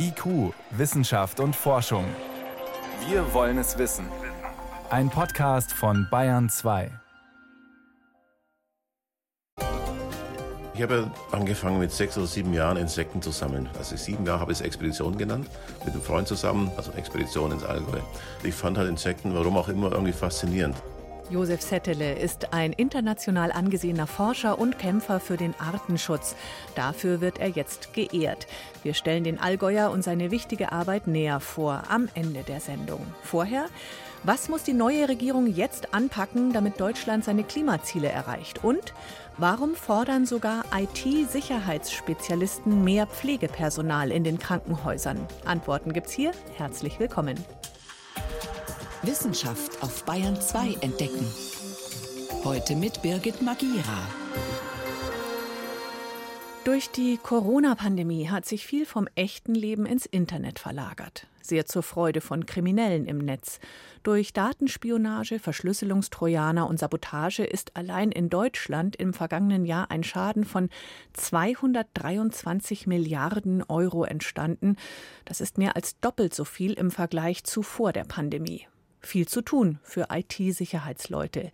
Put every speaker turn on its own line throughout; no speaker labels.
IQ, Wissenschaft und Forschung. Wir wollen es wissen. Ein Podcast von Bayern 2.
Ich habe angefangen mit sechs oder sieben Jahren Insekten zu sammeln. Also sieben Jahre habe ich es Expedition genannt, mit einem Freund zusammen, also Expedition ins Allgäu. Ich fand halt Insekten, warum auch immer, irgendwie faszinierend.
Josef Settele ist ein international angesehener Forscher und Kämpfer für den Artenschutz. Dafür wird er jetzt geehrt. Wir stellen den Allgäuer und seine wichtige Arbeit näher vor am Ende der Sendung. Vorher was muss die neue Regierung jetzt anpacken, damit Deutschland seine Klimaziele erreicht? Und warum fordern sogar IT-Sicherheitsspezialisten mehr Pflegepersonal in den Krankenhäusern? Antworten gibt's hier. Herzlich willkommen.
Wissenschaft auf Bayern 2 entdecken. Heute mit Birgit Magira.
Durch die Corona-Pandemie hat sich viel vom echten Leben ins Internet verlagert. Sehr zur Freude von Kriminellen im Netz. Durch Datenspionage, Verschlüsselungstrojaner und Sabotage ist allein in Deutschland im vergangenen Jahr ein Schaden von 223 Milliarden Euro entstanden. Das ist mehr als doppelt so viel im Vergleich zu vor der Pandemie viel zu tun für IT-Sicherheitsleute.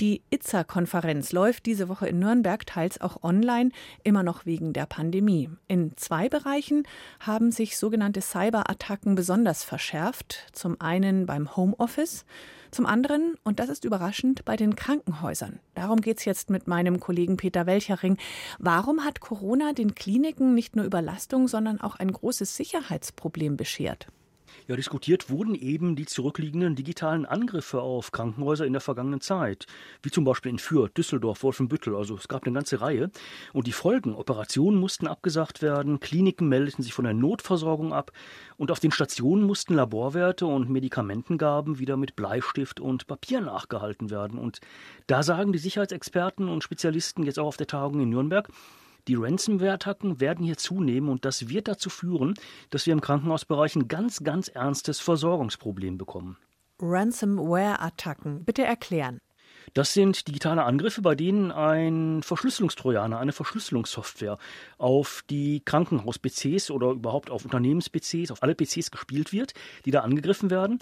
Die ITSA-Konferenz läuft diese Woche in Nürnberg, teils auch online, immer noch wegen der Pandemie. In zwei Bereichen haben sich sogenannte Cyberattacken besonders verschärft. Zum einen beim Homeoffice, zum anderen, und das ist überraschend, bei den Krankenhäusern. Darum geht es jetzt mit meinem Kollegen Peter Welchering. Warum hat Corona den Kliniken nicht nur Überlastung, sondern auch ein großes Sicherheitsproblem beschert?
Ja, diskutiert wurden eben die zurückliegenden digitalen Angriffe auf Krankenhäuser in der vergangenen Zeit, wie zum Beispiel in Fürth, Düsseldorf, Wolfenbüttel. Also es gab eine ganze Reihe. Und die Folgen, Operationen mussten abgesagt werden, Kliniken meldeten sich von der Notversorgung ab und auf den Stationen mussten Laborwerte und Medikamentengaben wieder mit Bleistift und Papier nachgehalten werden. Und da sagen die Sicherheitsexperten und Spezialisten jetzt auch auf der Tagung in Nürnberg, die Ransomware-Attacken werden hier zunehmen und das wird dazu führen, dass wir im Krankenhausbereich ein ganz, ganz ernstes Versorgungsproblem bekommen.
Ransomware-Attacken, bitte erklären.
Das sind digitale Angriffe, bei denen ein Verschlüsselungstrojaner, eine Verschlüsselungssoftware auf die Krankenhaus-PCs oder überhaupt auf Unternehmens-PCs, auf alle PCs gespielt wird, die da angegriffen werden.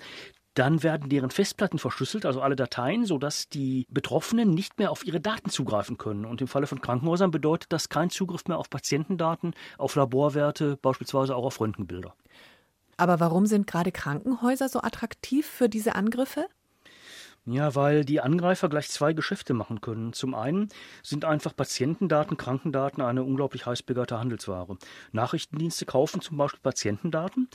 Dann werden deren Festplatten verschlüsselt, also alle Dateien, sodass die Betroffenen nicht mehr auf ihre Daten zugreifen können. Und im Falle von Krankenhäusern bedeutet das kein Zugriff mehr auf Patientendaten, auf Laborwerte, beispielsweise auch auf Röntgenbilder.
Aber warum sind gerade Krankenhäuser so attraktiv für diese Angriffe?
Ja, weil die Angreifer gleich zwei Geschäfte machen können. Zum einen sind einfach Patientendaten, Krankendaten eine unglaublich heiß begehrt Handelsware. Nachrichtendienste kaufen zum Beispiel Patientendaten,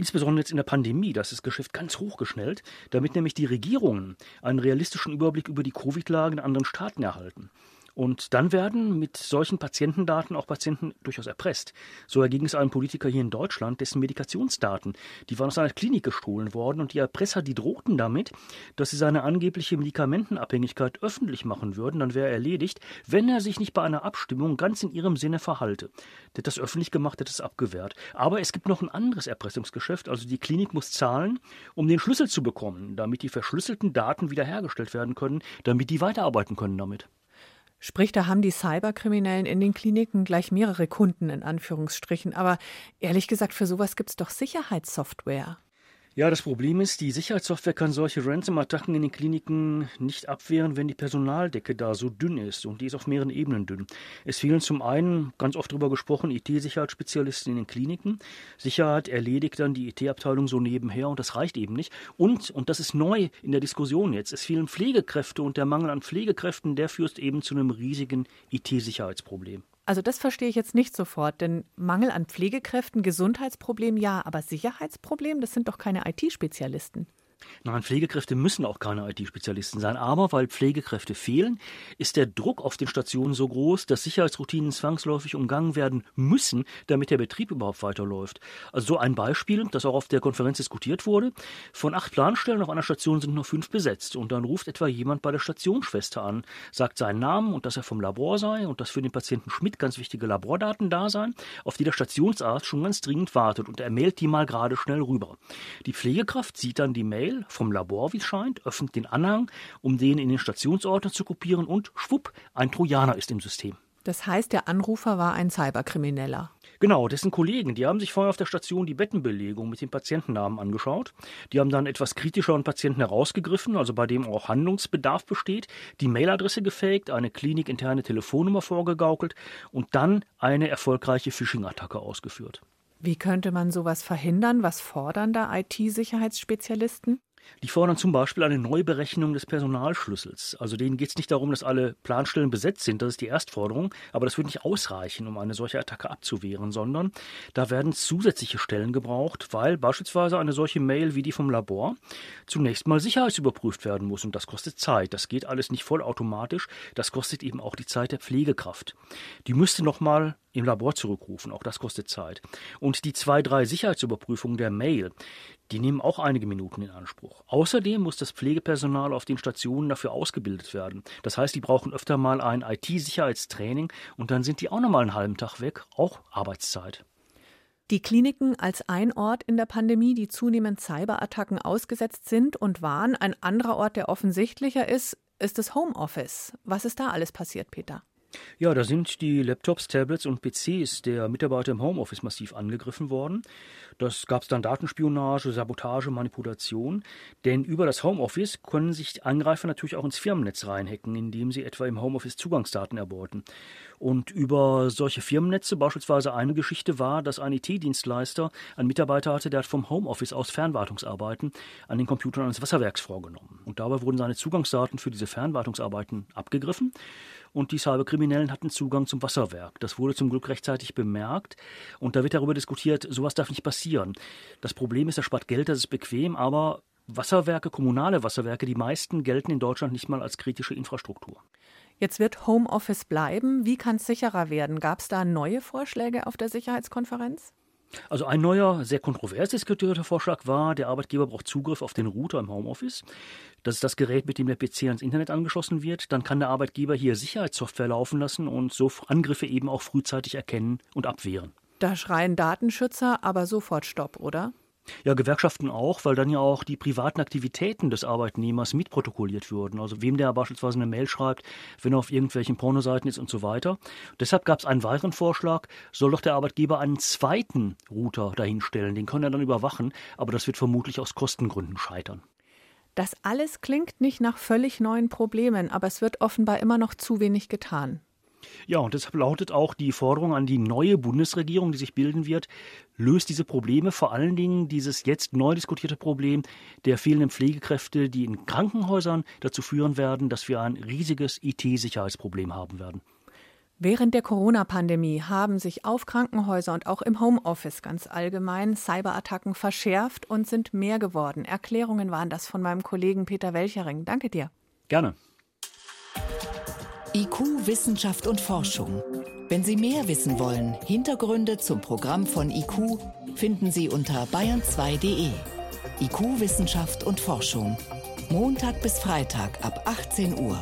insbesondere jetzt in der Pandemie, das ist Geschäft ganz hochgeschnellt, damit nämlich die Regierungen einen realistischen Überblick über die Covid-Lage in anderen Staaten erhalten. Und dann werden mit solchen Patientendaten auch Patienten durchaus erpresst. So erging es einem Politiker hier in Deutschland, dessen Medikationsdaten, die waren aus einer Klinik gestohlen worden und die Erpresser, die drohten damit, dass sie seine angebliche Medikamentenabhängigkeit öffentlich machen würden, dann wäre er erledigt, wenn er sich nicht bei einer Abstimmung ganz in ihrem Sinne verhalte. Der hat das öffentlich gemacht, hat es abgewehrt. Aber es gibt noch ein anderes Erpressungsgeschäft, also die Klinik muss zahlen, um den Schlüssel zu bekommen, damit die verschlüsselten Daten wiederhergestellt werden können, damit die weiterarbeiten können damit.
Sprich, da haben die Cyberkriminellen in den Kliniken gleich mehrere Kunden in Anführungsstrichen. Aber ehrlich gesagt, für sowas gibt es doch Sicherheitssoftware.
Ja, das Problem ist, die Sicherheitssoftware kann solche Ransom-Attacken in den Kliniken nicht abwehren, wenn die Personaldecke da so dünn ist. Und die ist auf mehreren Ebenen dünn. Es fehlen zum einen, ganz oft darüber gesprochen, IT-Sicherheitsspezialisten in den Kliniken. Sicherheit erledigt dann die IT-Abteilung so nebenher und das reicht eben nicht. Und, und das ist neu in der Diskussion jetzt, es fehlen Pflegekräfte und der Mangel an Pflegekräften, der führt eben zu einem riesigen IT-Sicherheitsproblem.
Also das verstehe ich jetzt nicht sofort, denn Mangel an Pflegekräften, Gesundheitsproblem ja, aber Sicherheitsproblem, das sind doch keine IT-Spezialisten.
Nein, Pflegekräfte müssen auch keine IT-Spezialisten sein. Aber weil Pflegekräfte fehlen, ist der Druck auf den Stationen so groß, dass Sicherheitsroutinen zwangsläufig umgangen werden müssen, damit der Betrieb überhaupt weiterläuft. Also so ein Beispiel, das auch auf der Konferenz diskutiert wurde. Von acht Planstellen auf einer Station sind nur fünf besetzt. Und dann ruft etwa jemand bei der Stationsschwester an, sagt seinen Namen und dass er vom Labor sei und dass für den Patienten Schmidt ganz wichtige Labordaten da seien, auf die der Stationsarzt schon ganz dringend wartet. Und er mailt die mal gerade schnell rüber. Die Pflegekraft sieht dann die Mail Mail vom Labor, wie es scheint, öffnet den Anhang, um den in den Stationsordner zu kopieren und schwupp, ein Trojaner ist im System.
Das heißt, der Anrufer war ein Cyberkrimineller.
Genau, dessen Kollegen, die haben sich vorher auf der Station die Bettenbelegung mit den Patientennamen angeschaut. Die haben dann etwas kritischer einen Patienten herausgegriffen, also bei dem auch Handlungsbedarf besteht, die Mailadresse gefaked, eine klinikinterne Telefonnummer vorgegaukelt und dann eine erfolgreiche Phishing-Attacke ausgeführt.
Wie könnte man sowas verhindern? Was fordern da IT-Sicherheitsspezialisten?
Die fordern zum Beispiel eine Neuberechnung des Personalschlüssels. Also denen geht es nicht darum, dass alle Planstellen besetzt sind, das ist die Erstforderung, aber das wird nicht ausreichen, um eine solche Attacke abzuwehren, sondern da werden zusätzliche Stellen gebraucht, weil beispielsweise eine solche Mail wie die vom Labor zunächst mal sicherheitsüberprüft werden muss und das kostet Zeit. Das geht alles nicht vollautomatisch, das kostet eben auch die Zeit der Pflegekraft. Die müsste nochmal im Labor zurückrufen, auch das kostet Zeit. Und die zwei, drei Sicherheitsüberprüfungen der Mail, die nehmen auch einige Minuten in Anspruch. Außerdem muss das Pflegepersonal auf den Stationen dafür ausgebildet werden. Das heißt, die brauchen öfter mal ein IT-Sicherheitstraining und dann sind die auch nochmal einen halben Tag weg, auch Arbeitszeit.
Die Kliniken als ein Ort in der Pandemie, die zunehmend Cyberattacken ausgesetzt sind und waren. Ein anderer Ort, der offensichtlicher ist, ist das Homeoffice. Was ist da alles passiert, Peter?
Ja, da sind die Laptops, Tablets und PCs der Mitarbeiter im Homeoffice massiv angegriffen worden. Das gab es dann Datenspionage, Sabotage, Manipulation. Denn über das Homeoffice können sich Angreifer natürlich auch ins Firmennetz reinhacken, indem sie etwa im Homeoffice Zugangsdaten erbeuten. Und über solche Firmennetze, beispielsweise eine Geschichte war, dass ein IT-Dienstleister einen Mitarbeiter hatte, der hat vom Homeoffice aus Fernwartungsarbeiten an den Computern eines Wasserwerks vorgenommen. Und dabei wurden seine Zugangsdaten für diese Fernwartungsarbeiten abgegriffen und die Cyberkriminellen hatten Zugang zum Wasserwerk. Das wurde zum Glück rechtzeitig bemerkt und da wird darüber diskutiert, sowas darf nicht passieren. Das Problem ist, er spart Geld, das ist bequem, aber Wasserwerke, kommunale Wasserwerke, die meisten gelten in Deutschland nicht mal als kritische Infrastruktur.
Jetzt wird Homeoffice bleiben. Wie kann es sicherer werden? Gab es da neue Vorschläge auf der Sicherheitskonferenz?
Also ein neuer, sehr kontrovers diskutierter Vorschlag war, der Arbeitgeber braucht Zugriff auf den Router im Homeoffice. Das ist das Gerät, mit dem der PC ans Internet angeschlossen wird. Dann kann der Arbeitgeber hier Sicherheitssoftware laufen lassen und so Angriffe eben auch frühzeitig erkennen und abwehren.
Da schreien Datenschützer aber sofort Stopp, oder?
Ja, Gewerkschaften auch, weil dann ja auch die privaten Aktivitäten des Arbeitnehmers mitprotokolliert würden. Also wem der beispielsweise eine Mail schreibt, wenn er auf irgendwelchen Pornoseiten ist und so weiter. Deshalb gab es einen weiteren Vorschlag, soll doch der Arbeitgeber einen zweiten Router dahinstellen. Den kann er dann überwachen, aber das wird vermutlich aus Kostengründen scheitern.
Das alles klingt nicht nach völlig neuen Problemen, aber es wird offenbar immer noch zu wenig getan.
Ja, und deshalb lautet auch die Forderung an die neue Bundesregierung, die sich bilden wird, löst diese Probleme, vor allen Dingen dieses jetzt neu diskutierte Problem der fehlenden Pflegekräfte, die in Krankenhäusern dazu führen werden, dass wir ein riesiges IT-Sicherheitsproblem haben werden.
Während der Corona-Pandemie haben sich auf Krankenhäuser und auch im Homeoffice ganz allgemein Cyberattacken verschärft und sind mehr geworden. Erklärungen waren das von meinem Kollegen Peter Welchering. Danke dir.
Gerne.
IQ, Wissenschaft und Forschung. Wenn Sie mehr wissen wollen, Hintergründe zum Programm von IQ finden Sie unter bayern2.de. IQ, Wissenschaft und Forschung. Montag bis Freitag ab 18 Uhr.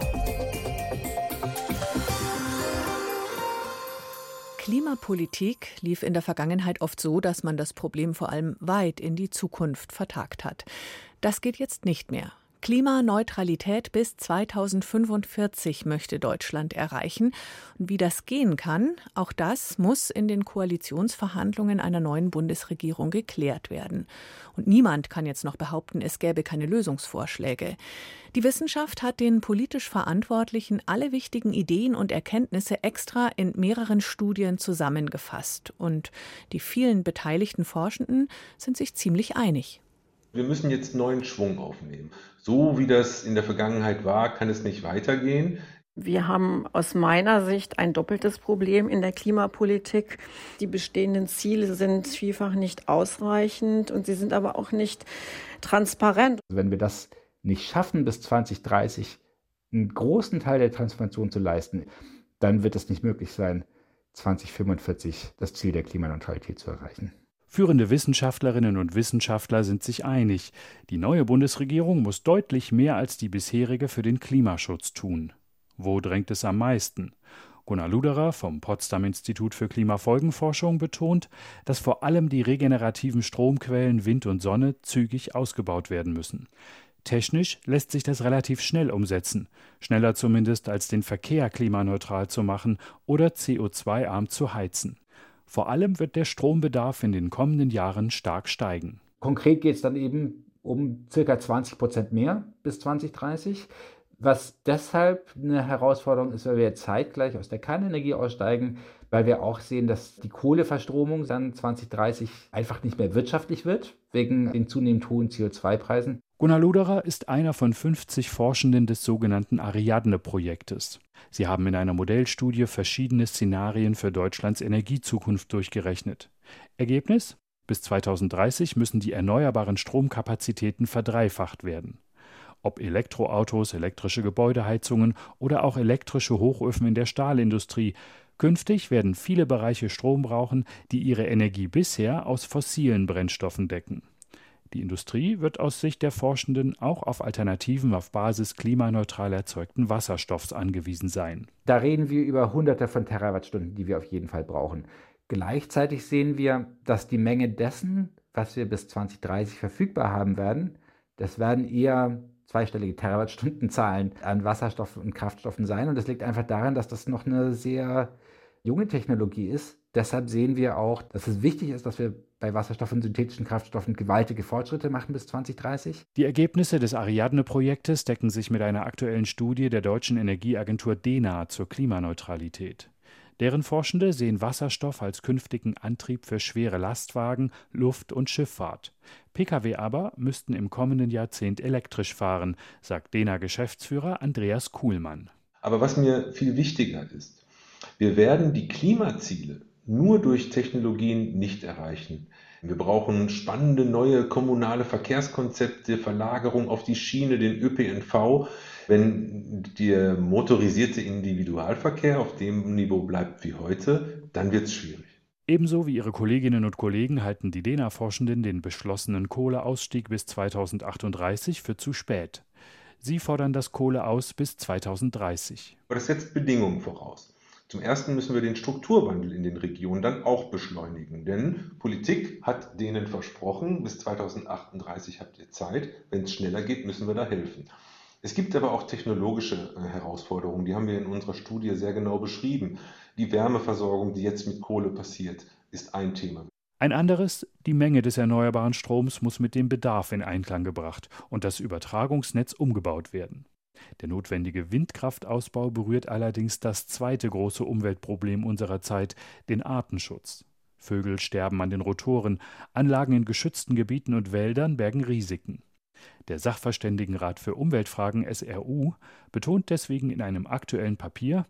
Klimapolitik lief in der Vergangenheit oft so, dass man das Problem vor allem weit in die Zukunft vertagt hat. Das geht jetzt nicht mehr. Klimaneutralität bis 2045 möchte Deutschland erreichen. Und wie das gehen kann, auch das muss in den Koalitionsverhandlungen einer neuen Bundesregierung geklärt werden. Und niemand kann jetzt noch behaupten, es gäbe keine Lösungsvorschläge. Die Wissenschaft hat den politisch Verantwortlichen alle wichtigen Ideen und Erkenntnisse extra in mehreren Studien zusammengefasst. Und die vielen beteiligten Forschenden sind sich ziemlich einig.
Wir müssen jetzt neuen Schwung aufnehmen. So wie das in der Vergangenheit war, kann es nicht weitergehen.
Wir haben aus meiner Sicht ein doppeltes Problem in der Klimapolitik. Die bestehenden Ziele sind vielfach nicht ausreichend und sie sind aber auch nicht transparent.
Wenn wir das nicht schaffen, bis 2030 einen großen Teil der Transformation zu leisten, dann wird es nicht möglich sein, 2045 das Ziel der Klimaneutralität zu erreichen.
Führende Wissenschaftlerinnen und Wissenschaftler sind sich einig, die neue Bundesregierung muss deutlich mehr als die bisherige für den Klimaschutz tun. Wo drängt es am meisten? Gunnar Luderer vom Potsdam Institut für Klimafolgenforschung betont, dass vor allem die regenerativen Stromquellen Wind und Sonne zügig ausgebaut werden müssen. Technisch lässt sich das relativ schnell umsetzen, schneller zumindest als den Verkehr klimaneutral zu machen oder CO2-arm zu heizen. Vor allem wird der Strombedarf in den kommenden Jahren stark steigen.
Konkret geht es dann eben um circa 20 Prozent mehr bis 2030. Was deshalb eine Herausforderung ist, weil wir zeitgleich aus der Kernenergie aussteigen, weil wir auch sehen, dass die Kohleverstromung dann 2030 einfach nicht mehr wirtschaftlich wird, wegen den zunehmend hohen CO2-Preisen.
Gunnar Luderer ist einer von 50 Forschenden des sogenannten Ariadne-Projektes. Sie haben in einer Modellstudie verschiedene Szenarien für Deutschlands Energiezukunft durchgerechnet. Ergebnis? Bis 2030 müssen die erneuerbaren Stromkapazitäten verdreifacht werden. Ob Elektroautos, elektrische Gebäudeheizungen oder auch elektrische Hochöfen in der Stahlindustrie, Künftig werden viele Bereiche Strom brauchen, die ihre Energie bisher aus fossilen Brennstoffen decken. Die Industrie wird aus Sicht der Forschenden auch auf Alternativen auf Basis klimaneutral erzeugten Wasserstoffs angewiesen sein.
Da reden wir über Hunderte von Terawattstunden, die wir auf jeden Fall brauchen. Gleichzeitig sehen wir, dass die Menge dessen, was wir bis 2030 verfügbar haben werden, das werden eher zweistellige Terawattstundenzahlen an Wasserstoff und Kraftstoffen sein. Und das liegt einfach daran, dass das noch eine sehr junge Technologie ist. Deshalb sehen wir auch, dass es wichtig ist, dass wir bei Wasserstoff und synthetischen Kraftstoffen gewaltige Fortschritte machen bis 2030.
Die Ergebnisse des Ariadne-Projektes decken sich mit einer aktuellen Studie der deutschen Energieagentur DENA zur Klimaneutralität. Deren Forschende sehen Wasserstoff als künftigen Antrieb für schwere Lastwagen, Luft- und Schifffahrt. Pkw aber müssten im kommenden Jahrzehnt elektrisch fahren, sagt DENA-Geschäftsführer Andreas Kuhlmann.
Aber was mir viel wichtiger ist, wir werden die Klimaziele nur durch Technologien nicht erreichen. Wir brauchen spannende neue kommunale Verkehrskonzepte, Verlagerung auf die Schiene, den ÖPNV. Wenn der motorisierte Individualverkehr auf dem Niveau bleibt wie heute, dann wird es schwierig.
Ebenso wie ihre Kolleginnen und Kollegen halten die DENA-Forschenden den beschlossenen Kohleausstieg bis 2038 für zu spät. Sie fordern das Kohleaus bis 2030.
Aber das setzt Bedingungen voraus. Zum Ersten müssen wir den Strukturwandel in den Regionen dann auch beschleunigen, denn Politik hat denen versprochen, bis 2038 habt ihr Zeit. Wenn es schneller geht, müssen wir da helfen. Es gibt aber auch technologische äh, Herausforderungen, die haben wir in unserer Studie sehr genau beschrieben. Die Wärmeversorgung, die jetzt mit Kohle passiert, ist ein Thema.
Ein anderes, die Menge des erneuerbaren Stroms muss mit dem Bedarf in Einklang gebracht und das Übertragungsnetz umgebaut werden. Der notwendige Windkraftausbau berührt allerdings das zweite große Umweltproblem unserer Zeit, den Artenschutz. Vögel sterben an den Rotoren, Anlagen in geschützten Gebieten und Wäldern bergen Risiken. Der Sachverständigenrat für Umweltfragen SRU betont deswegen in einem aktuellen Papier,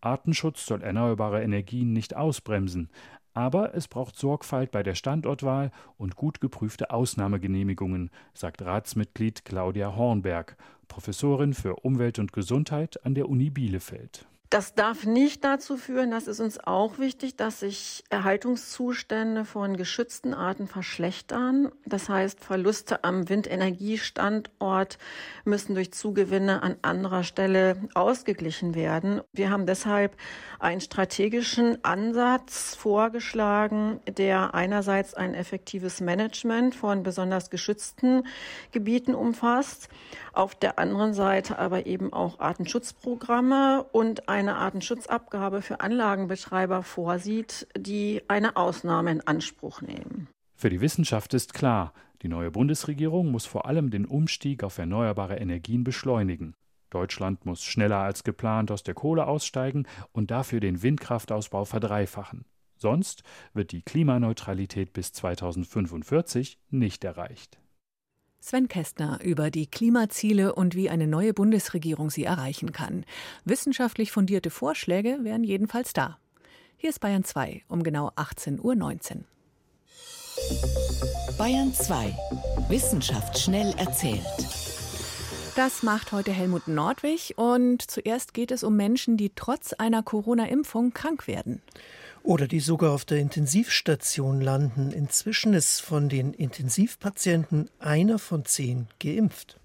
Artenschutz soll erneuerbare Energien nicht ausbremsen, aber es braucht Sorgfalt bei der Standortwahl und gut geprüfte Ausnahmegenehmigungen, sagt Ratsmitglied Claudia Hornberg, Professorin für Umwelt und Gesundheit an der Uni Bielefeld.
Das darf nicht dazu führen, das ist uns auch wichtig, dass sich Erhaltungszustände von geschützten Arten verschlechtern. Das heißt, Verluste am Windenergiestandort müssen durch Zugewinne an anderer Stelle ausgeglichen werden. Wir haben deshalb einen strategischen Ansatz vorgeschlagen, der einerseits ein effektives Management von besonders geschützten Gebieten umfasst, auf der anderen Seite aber eben auch Artenschutzprogramme und ein eine Artenschutzabgabe für Anlagenbetreiber vorsieht, die eine Ausnahme in Anspruch nehmen.
Für die Wissenschaft ist klar, die neue Bundesregierung muss vor allem den Umstieg auf erneuerbare Energien beschleunigen. Deutschland muss schneller als geplant aus der Kohle aussteigen und dafür den Windkraftausbau verdreifachen. Sonst wird die Klimaneutralität bis 2045 nicht erreicht.
Sven Kästner über die Klimaziele und wie eine neue Bundesregierung sie erreichen kann. Wissenschaftlich fundierte Vorschläge wären jedenfalls da. Hier ist Bayern 2 um genau 18.19 Uhr.
Bayern 2. Wissenschaft schnell erzählt.
Das macht heute Helmut Nordwig und zuerst geht es um Menschen, die trotz einer Corona-Impfung krank werden
oder die sogar auf der Intensivstation landen. Inzwischen ist von den Intensivpatienten einer von zehn geimpft.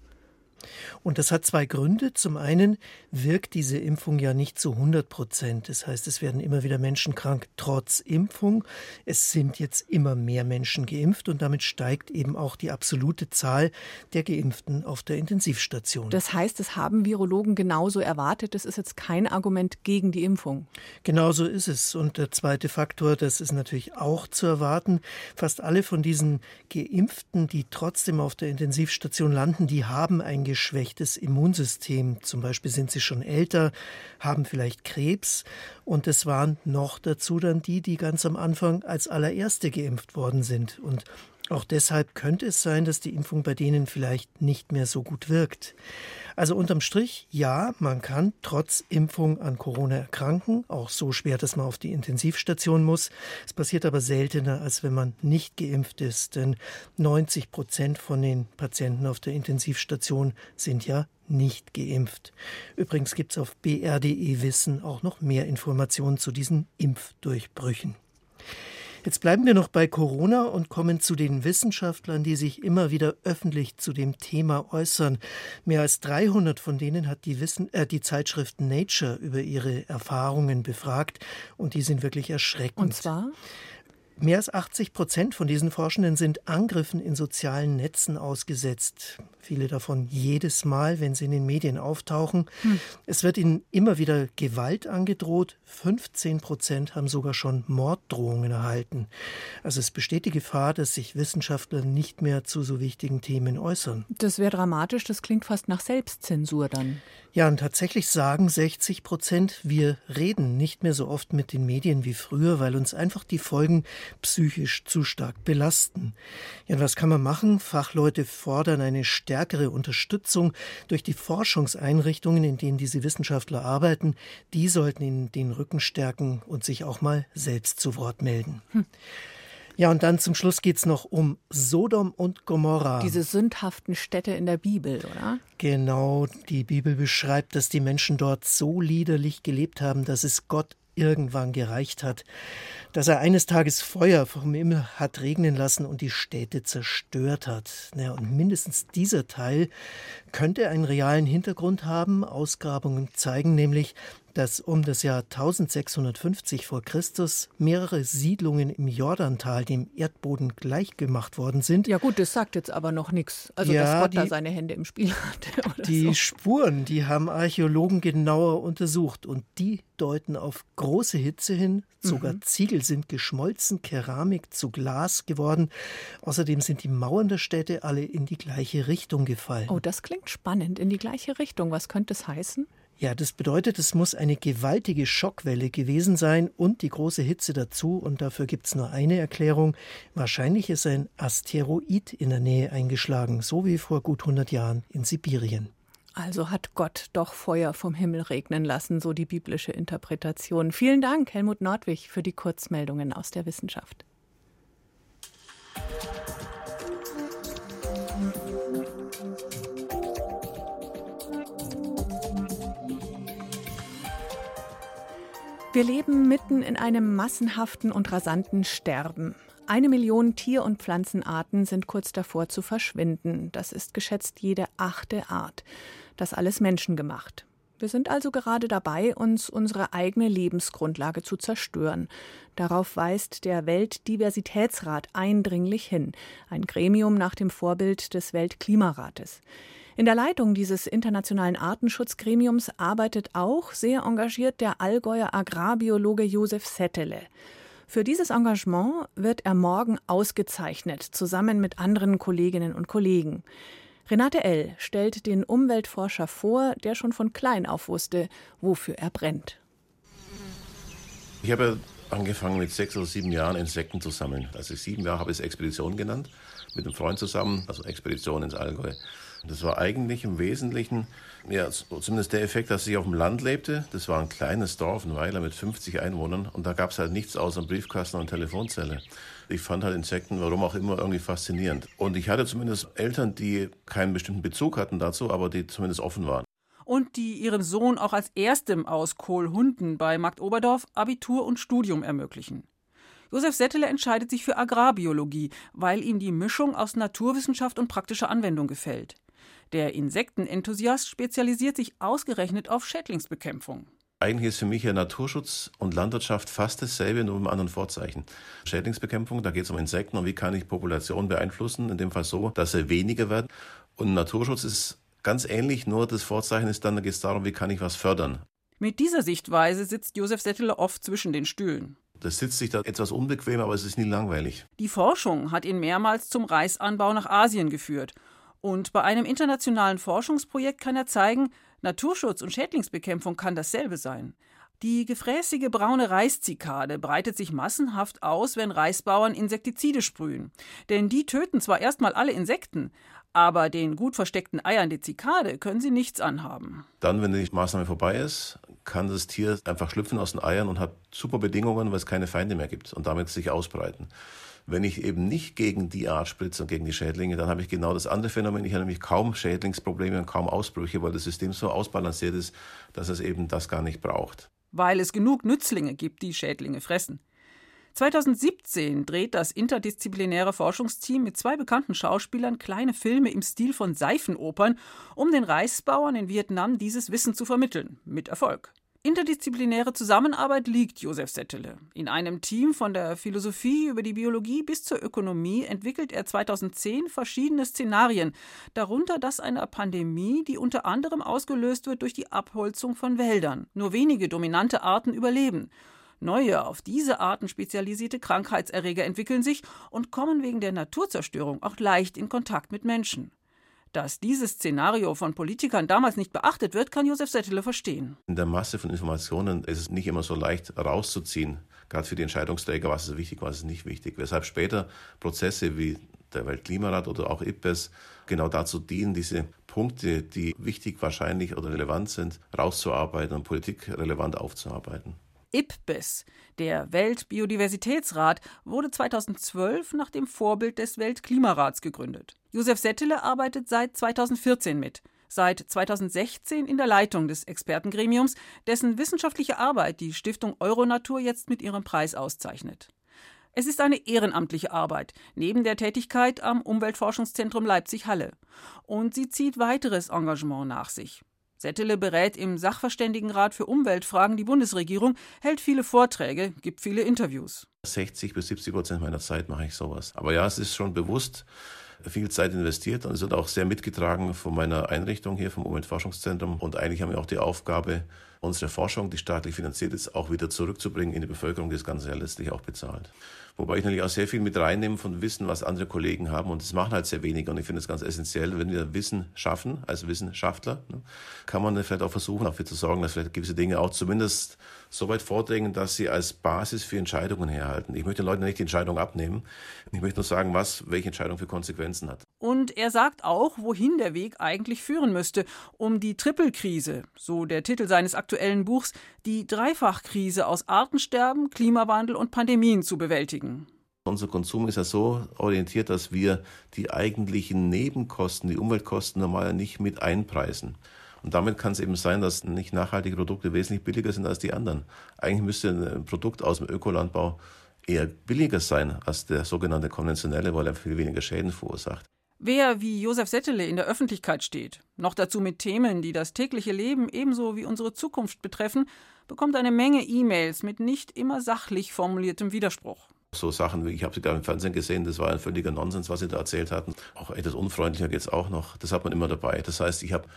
Und das hat zwei Gründe. Zum einen wirkt diese Impfung ja nicht zu 100 Prozent. Das heißt, es werden immer wieder Menschen krank trotz Impfung. Es sind jetzt immer mehr Menschen geimpft und damit steigt eben auch die absolute Zahl der Geimpften auf der Intensivstation.
Das heißt, das haben Virologen genauso erwartet. Das ist jetzt kein Argument gegen die Impfung.
Genauso ist es. Und der zweite Faktor, das ist natürlich auch zu erwarten. Fast alle von diesen Geimpften, die trotzdem auf der Intensivstation landen, die haben ein geschwächtes Immunsystem. Zum Beispiel sind sie schon älter, haben vielleicht Krebs. Und es waren noch dazu dann die, die ganz am Anfang als allererste geimpft worden sind. Und auch deshalb könnte es sein, dass die Impfung bei denen vielleicht nicht mehr so gut wirkt. Also unterm Strich, ja, man kann trotz Impfung an Corona erkranken, auch so schwer, dass man auf die Intensivstation muss. Es passiert aber seltener, als wenn man nicht geimpft ist, denn 90 Prozent von den Patienten auf der Intensivstation sind ja nicht geimpft. Übrigens gibt es auf br.de Wissen auch noch mehr Informationen zu diesen Impfdurchbrüchen. Jetzt bleiben wir noch bei Corona und kommen zu den Wissenschaftlern, die sich immer wieder öffentlich zu dem Thema äußern. Mehr als 300 von denen hat die, Wissen, äh, die Zeitschrift Nature über ihre Erfahrungen befragt und die sind wirklich erschreckend.
Und zwar?
Mehr als 80 Prozent von diesen Forschenden sind Angriffen in sozialen Netzen ausgesetzt. Viele davon jedes Mal, wenn sie in den Medien auftauchen. Hm. Es wird ihnen immer wieder Gewalt angedroht. 15 Prozent haben sogar schon Morddrohungen erhalten. Also es besteht die Gefahr, dass sich Wissenschaftler nicht mehr zu so wichtigen Themen äußern.
Das wäre dramatisch. Das klingt fast nach Selbstzensur dann.
Ja, und tatsächlich sagen 60 Prozent, wir reden nicht mehr so oft mit den Medien wie früher, weil uns einfach die Folgen psychisch zu stark belasten. Ja, und was kann man machen? Fachleute fordern eine stärkere Unterstützung durch die Forschungseinrichtungen, in denen diese Wissenschaftler arbeiten. Die sollten ihnen den Rücken stärken und sich auch mal selbst zu Wort melden. Hm. Ja, und dann zum Schluss geht es noch um Sodom und Gomorra.
Diese sündhaften Städte in der Bibel, oder?
Genau, die Bibel beschreibt, dass die Menschen dort so liederlich gelebt haben, dass es Gott irgendwann gereicht hat, dass er eines Tages Feuer vom Himmel hat regnen lassen und die Städte zerstört hat. Ja, und mindestens dieser Teil könnte einen realen Hintergrund haben. Ausgrabungen zeigen nämlich, dass um das Jahr 1650 vor Christus mehrere Siedlungen im Jordantal dem Erdboden gleichgemacht worden sind.
Ja gut, das sagt jetzt aber noch nichts. Also ja, dass Gott die, da seine Hände im Spiel hatte.
die
so.
Spuren, die haben Archäologen genauer untersucht und die deuten auf große Hitze hin. Sogar mhm. Ziegel sind geschmolzen, Keramik zu Glas geworden. Außerdem sind die Mauern der Städte alle in die gleiche Richtung gefallen.
Oh, das klingt spannend. In die gleiche Richtung. Was könnte es heißen?
Ja, das bedeutet, es muss eine gewaltige Schockwelle gewesen sein und die große Hitze dazu. Und dafür gibt es nur eine Erklärung. Wahrscheinlich ist ein Asteroid in der Nähe eingeschlagen, so wie vor gut 100 Jahren in Sibirien.
Also hat Gott doch Feuer vom Himmel regnen lassen, so die biblische Interpretation. Vielen Dank, Helmut Nordwig, für die Kurzmeldungen aus der Wissenschaft. Wir leben mitten in einem massenhaften und rasanten Sterben. Eine Million Tier- und Pflanzenarten sind kurz davor zu verschwinden. Das ist geschätzt jede achte Art. Das alles menschengemacht. Wir sind also gerade dabei, uns unsere eigene Lebensgrundlage zu zerstören. Darauf weist der Weltdiversitätsrat eindringlich hin, ein Gremium nach dem Vorbild des Weltklimarates. In der Leitung dieses internationalen Artenschutzgremiums arbeitet auch sehr engagiert der Allgäuer Agrarbiologe Josef Settele. Für dieses Engagement wird er morgen ausgezeichnet, zusammen mit anderen Kolleginnen und Kollegen. Renate L. stellt den Umweltforscher vor, der schon von klein auf wusste, wofür er brennt.
Ich habe angefangen mit sechs oder sieben Jahren Insekten zu sammeln. Als ich sieben Jahre habe ich es Expedition genannt, mit einem Freund zusammen, also Expedition ins Allgäu. Das war eigentlich im Wesentlichen, ja, zumindest der Effekt, dass ich auf dem Land lebte. Das war ein kleines Dorf, ein Weiler mit 50 Einwohnern und da gab es halt nichts außer Briefkasten und Telefonzelle. Ich fand halt Insekten, warum auch immer, irgendwie faszinierend. Und ich hatte zumindest Eltern, die keinen bestimmten Bezug hatten dazu, aber die zumindest offen waren.
Und die ihrem Sohn auch als erstem aus Kohlhunden bei Markt Oberdorf Abitur und Studium ermöglichen. Josef Settele entscheidet sich für Agrarbiologie, weil ihm die Mischung aus Naturwissenschaft und praktischer Anwendung gefällt. Der Insektenenthusiast spezialisiert sich ausgerechnet auf Schädlingsbekämpfung.
Eigentlich ist für mich ja Naturschutz und Landwirtschaft fast dasselbe, nur mit einem anderen Vorzeichen. Schädlingsbekämpfung, da geht es um Insekten und wie kann ich Populationen beeinflussen, in dem Fall so, dass sie weniger werden. Und Naturschutz ist ganz ähnlich, nur das Vorzeichen ist dann, da geht es darum, wie kann ich was fördern.
Mit dieser Sichtweise sitzt Josef Settele oft zwischen den Stühlen.
Das sitzt sich da etwas unbequem, aber es ist nie langweilig.
Die Forschung hat ihn mehrmals zum Reisanbau nach Asien geführt. Und bei einem internationalen Forschungsprojekt kann er zeigen, Naturschutz und Schädlingsbekämpfung kann dasselbe sein. Die gefräßige braune Reiszikade breitet sich massenhaft aus, wenn Reisbauern Insektizide sprühen. Denn die töten zwar erstmal alle Insekten, aber den gut versteckten Eiern der Zikade können sie nichts anhaben.
Dann, wenn die Maßnahme vorbei ist, kann das Tier einfach schlüpfen aus den Eiern und hat super Bedingungen, weil es keine Feinde mehr gibt und damit sich ausbreiten. Wenn ich eben nicht gegen die Art spritze und gegen die Schädlinge, dann habe ich genau das andere Phänomen. Ich habe nämlich kaum Schädlingsprobleme und kaum Ausbrüche, weil das System so ausbalanciert ist, dass es eben das gar nicht braucht.
Weil es genug Nützlinge gibt, die Schädlinge fressen. 2017 dreht das interdisziplinäre Forschungsteam mit zwei bekannten Schauspielern kleine Filme im Stil von Seifenopern, um den Reisbauern in Vietnam dieses Wissen zu vermitteln. Mit Erfolg. Interdisziplinäre Zusammenarbeit liegt Josef Settele. In einem Team von der Philosophie über die Biologie bis zur Ökonomie entwickelt er 2010 verschiedene Szenarien, darunter das einer Pandemie, die unter anderem ausgelöst wird durch die Abholzung von Wäldern. Nur wenige dominante Arten überleben. Neue, auf diese Arten spezialisierte Krankheitserreger entwickeln sich und kommen wegen der Naturzerstörung auch leicht in Kontakt mit Menschen. Dass dieses Szenario von Politikern damals nicht beachtet wird, kann Josef Settele verstehen.
In der Masse von Informationen ist es nicht immer so leicht rauszuziehen, gerade für die Entscheidungsträger, was ist wichtig, was ist nicht wichtig. Weshalb später Prozesse wie der Weltklimarat oder auch IPBES genau dazu dienen, diese Punkte, die wichtig, wahrscheinlich oder relevant sind, rauszuarbeiten und politikrelevant aufzuarbeiten.
IPBES, der Weltbiodiversitätsrat, wurde 2012 nach dem Vorbild des Weltklimarats gegründet. Josef Settele arbeitet seit 2014 mit, seit 2016 in der Leitung des Expertengremiums, dessen wissenschaftliche Arbeit die Stiftung Euronatur jetzt mit ihrem Preis auszeichnet. Es ist eine ehrenamtliche Arbeit, neben der Tätigkeit am Umweltforschungszentrum Leipzig-Halle. Und sie zieht weiteres Engagement nach sich. Settele berät im Sachverständigenrat für Umweltfragen die Bundesregierung, hält viele Vorträge, gibt viele Interviews.
60 bis 70 Prozent meiner Zeit mache ich sowas. Aber ja, es ist schon bewusst viel Zeit investiert und es wird auch sehr mitgetragen von meiner Einrichtung hier vom Umweltforschungszentrum. Und eigentlich haben wir auch die Aufgabe, unsere Forschung, die staatlich finanziert ist, auch wieder zurückzubringen in die Bevölkerung, die das Ganze ja letztlich auch bezahlt. Wobei ich natürlich auch sehr viel mit reinnehme von Wissen, was andere Kollegen haben. Und das machen halt sehr wenig. Und ich finde es ganz essentiell, wenn wir Wissen schaffen, als Wissenschaftler, ne, kann man vielleicht auch versuchen, dafür zu sorgen, dass vielleicht gewisse Dinge auch zumindest so weit vordringen, dass sie als Basis für Entscheidungen herhalten. Ich möchte den Leuten nicht die Entscheidung abnehmen. Ich möchte nur sagen, was welche Entscheidung für Konsequenzen hat.
Und er sagt auch, wohin der Weg eigentlich führen müsste, um die Trippelkrise, so der Titel seines aktuellen Buchs, die Dreifachkrise aus Artensterben, Klimawandel und Pandemien zu bewältigen.
Unser Konsum ist ja so orientiert, dass wir die eigentlichen Nebenkosten, die Umweltkosten normal nicht mit einpreisen. Und damit kann es eben sein, dass nicht nachhaltige Produkte wesentlich billiger sind als die anderen. Eigentlich müsste ein Produkt aus dem Ökolandbau eher billiger sein als der sogenannte konventionelle, weil er viel weniger Schäden verursacht.
Wer wie Josef Settele in der Öffentlichkeit steht, noch dazu mit Themen, die das tägliche Leben ebenso wie unsere Zukunft betreffen, bekommt eine Menge E-Mails mit nicht immer sachlich formuliertem Widerspruch.
So Sachen wie, ich habe sie gerade im Fernsehen gesehen, das war ein völliger Nonsens, was sie da erzählt hatten. Auch etwas unfreundlicher geht es auch noch. Das hat man immer dabei. Das heißt, ich habe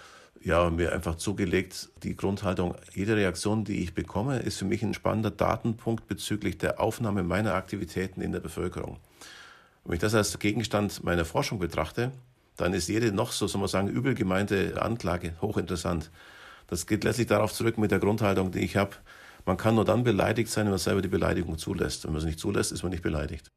ja, mir einfach zugelegt, die Grundhaltung, jede Reaktion, die ich bekomme, ist für mich ein spannender Datenpunkt bezüglich der Aufnahme meiner Aktivitäten in der Bevölkerung. Wenn ich das als Gegenstand meiner Forschung betrachte, dann ist jede noch so, soll man sagen, übel gemeinte Anklage hochinteressant. Das geht letztlich darauf zurück mit der Grundhaltung, die ich habe. Man kann nur dann beleidigt sein, wenn man selber die Beleidigung zulässt. Wenn man es nicht zulässt, ist man nicht beleidigt.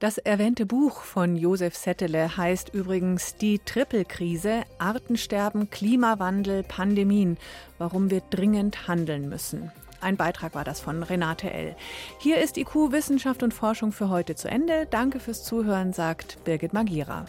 Das erwähnte Buch von Josef Settele heißt übrigens Die Trippelkrise, Artensterben, Klimawandel, Pandemien, warum wir dringend handeln müssen. Ein Beitrag war das von Renate L. Hier ist IQ Wissenschaft und Forschung für heute zu Ende. Danke fürs Zuhören, sagt Birgit Magira.